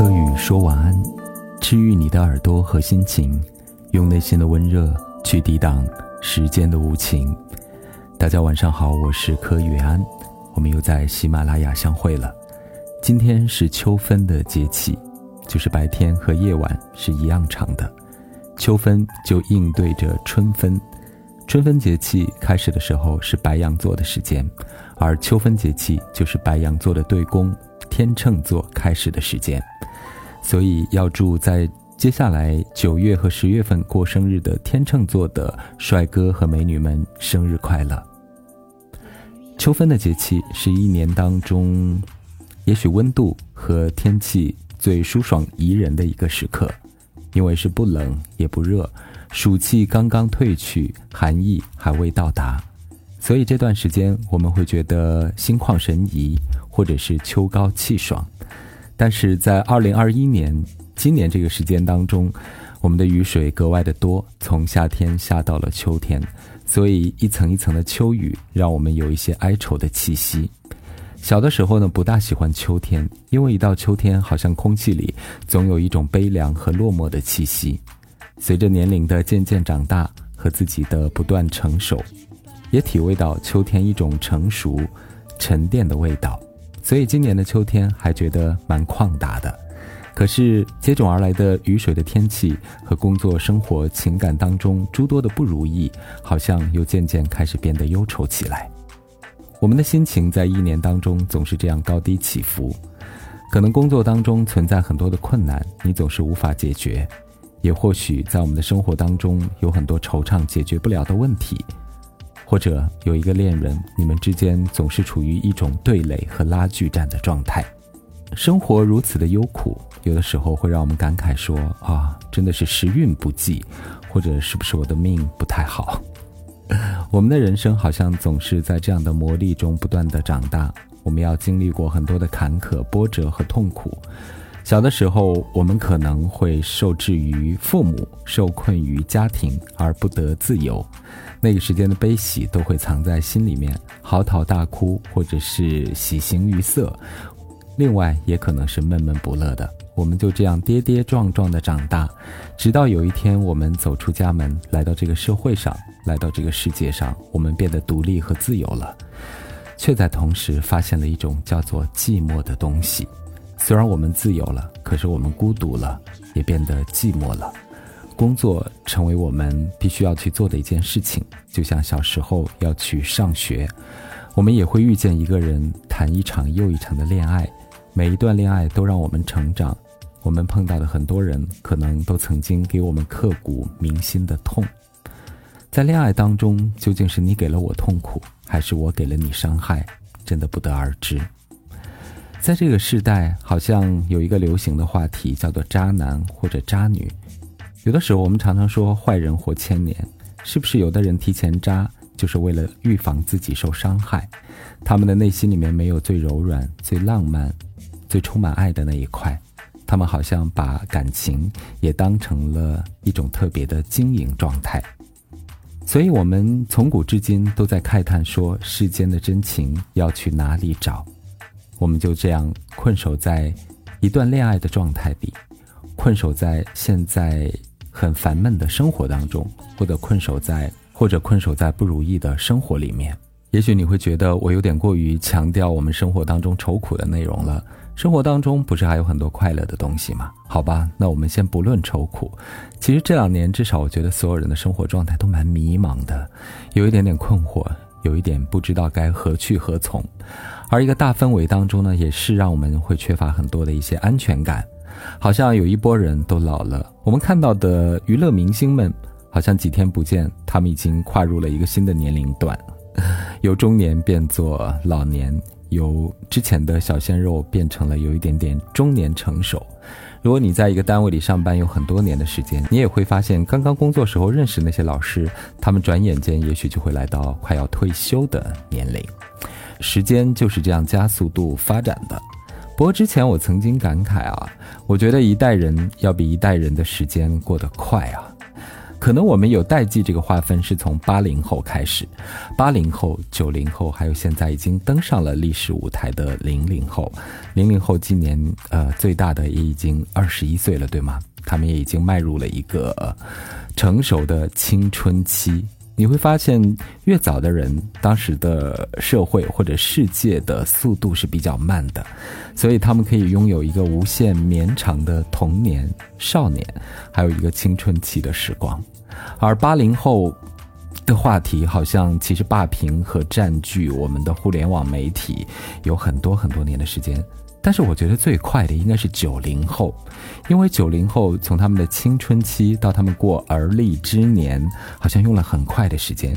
柯宇说晚安，治愈你的耳朵和心情，用内心的温热去抵挡时间的无情。大家晚上好，我是柯宇安，我们又在喜马拉雅相会了。今天是秋分的节气，就是白天和夜晚是一样长的。秋分就应对着春分，春分节气开始的时候是白羊座的时间，而秋分节气就是白羊座的对宫。天秤座开始的时间，所以要祝在接下来九月和十月份过生日的天秤座的帅哥和美女们生日快乐。秋分的节气是一年当中，也许温度和天气最舒爽宜人的一个时刻，因为是不冷也不热，暑气刚刚退去，寒意还未到达。所以这段时间我们会觉得心旷神怡，或者是秋高气爽。但是在二零二一年今年这个时间当中，我们的雨水格外的多，从夏天下到了秋天，所以一层一层的秋雨让我们有一些哀愁的气息。小的时候呢，不大喜欢秋天，因为一到秋天，好像空气里总有一种悲凉和落寞的气息。随着年龄的渐渐长大和自己的不断成熟。也体味到秋天一种成熟、沉淀的味道，所以今年的秋天还觉得蛮旷达的。可是接踵而来的雨水的天气和工作、生活、情感当中诸多的不如意，好像又渐渐开始变得忧愁起来。我们的心情在一年当中总是这样高低起伏，可能工作当中存在很多的困难，你总是无法解决；也或许在我们的生活当中有很多惆怅解决不了的问题。或者有一个恋人，你们之间总是处于一种对垒和拉锯战的状态，生活如此的忧苦，有的时候会让我们感慨说啊，真的是时运不济，或者是不是我的命不太好？我们的人生好像总是在这样的磨砺中不断的长大，我们要经历过很多的坎坷、波折和痛苦。小的时候，我们可能会受制于父母，受困于家庭而不得自由。那个时间的悲喜都会藏在心里面，嚎啕大哭，或者是喜形于色。另外，也可能是闷闷不乐的。我们就这样跌跌撞撞的长大，直到有一天我们走出家门，来到这个社会上，来到这个世界上，我们变得独立和自由了，却在同时发现了一种叫做寂寞的东西。虽然我们自由了，可是我们孤独了，也变得寂寞了。工作成为我们必须要去做的一件事情，就像小时候要去上学，我们也会遇见一个人，谈一场又一场的恋爱。每一段恋爱都让我们成长。我们碰到的很多人，可能都曾经给我们刻骨铭心的痛。在恋爱当中，究竟是你给了我痛苦，还是我给了你伤害，真的不得而知。在这个时代，好像有一个流行的话题叫做“渣男”或者“渣女”。有的时候，我们常常说“坏人活千年”，是不是有的人提前渣，就是为了预防自己受伤害？他们的内心里面没有最柔软、最浪漫、最充满爱的那一块，他们好像把感情也当成了一种特别的经营状态。所以，我们从古至今都在慨叹说：世间的真情要去哪里找？我们就这样困守在一段恋爱的状态里，困守在现在很烦闷的生活当中，或者困守在或者困守在不如意的生活里面。也许你会觉得我有点过于强调我们生活当中愁苦的内容了。生活当中不是还有很多快乐的东西吗？好吧，那我们先不论愁苦。其实这两年，至少我觉得所有人的生活状态都蛮迷茫的，有一点点困惑，有一点不知道该何去何从。而一个大氛围当中呢，也是让我们会缺乏很多的一些安全感，好像有一波人都老了。我们看到的娱乐明星们，好像几天不见，他们已经跨入了一个新的年龄段，由中年变作老年，由之前的小鲜肉变成了有一点点中年成熟。如果你在一个单位里上班有很多年的时间，你也会发现，刚刚工作时候认识那些老师，他们转眼间也许就会来到快要退休的年龄。时间就是这样加速度发展的。不过之前我曾经感慨啊，我觉得一代人要比一代人的时间过得快啊。可能我们有代际这个划分是从八零后开始，八零后、九零后，还有现在已经登上了历史舞台的零零后。零零后今年呃最大的也已经二十一岁了，对吗？他们也已经迈入了一个成熟的青春期。你会发现，越早的人，当时的社会或者世界的速度是比较慢的，所以他们可以拥有一个无限绵长的童年、少年，还有一个青春期的时光。而八零后的话题，好像其实霸屏和占据我们的互联网媒体有很多很多年的时间。但是我觉得最快的应该是九零后，因为九零后从他们的青春期到他们过而立之年，好像用了很快的时间。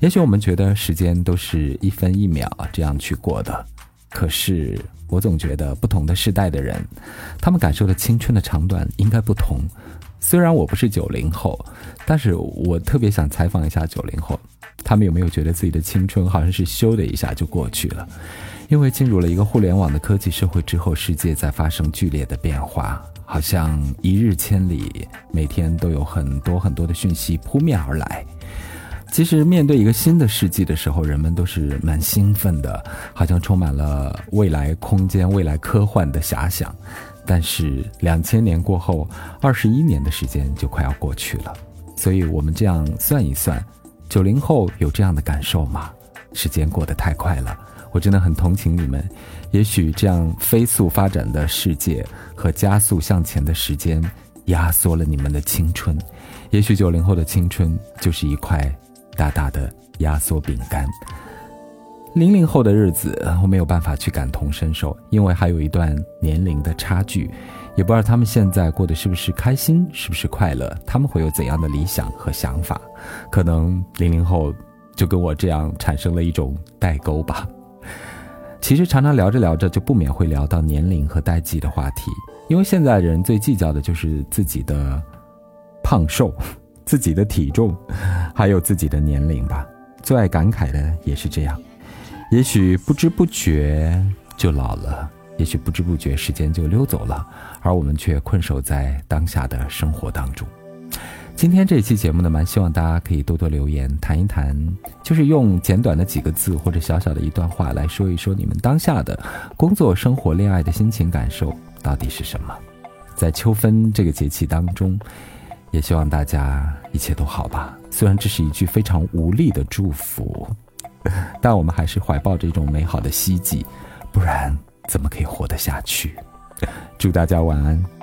也许我们觉得时间都是一分一秒这样去过的，可是我总觉得不同的时代的人，他们感受的青春的长短应该不同。虽然我不是九零后，但是我特别想采访一下九零后，他们有没有觉得自己的青春好像是咻的一下就过去了？因为进入了一个互联网的科技社会之后，世界在发生剧烈的变化，好像一日千里，每天都有很多很多的讯息扑面而来。其实面对一个新的世纪的时候，人们都是蛮兴奋的，好像充满了未来空间、未来科幻的遐想。但是两千年过后，二十一年的时间就快要过去了，所以我们这样算一算，九零后有这样的感受吗？时间过得太快了。我真的很同情你们，也许这样飞速发展的世界和加速向前的时间，压缩了你们的青春。也许九零后的青春就是一块大大的压缩饼干。零零后的日子，我没有办法去感同身受，因为还有一段年龄的差距，也不知道他们现在过得是不是开心，是不是快乐，他们会有怎样的理想和想法。可能零零后就跟我这样产生了一种代沟吧。其实常常聊着聊着，就不免会聊到年龄和代际的话题，因为现在人最计较的就是自己的胖瘦、自己的体重，还有自己的年龄吧。最爱感慨的也是这样，也许不知不觉就老了，也许不知不觉时间就溜走了，而我们却困守在当下的生活当中。今天这一期节目呢，蛮希望大家可以多多留言，谈一谈，就是用简短的几个字或者小小的一段话来说一说你们当下的工作、生活、恋爱的心情感受到底是什么。在秋分这个节气当中，也希望大家一切都好吧。虽然这是一句非常无力的祝福，但我们还是怀抱着一种美好的希冀，不然怎么可以活得下去？祝大家晚安。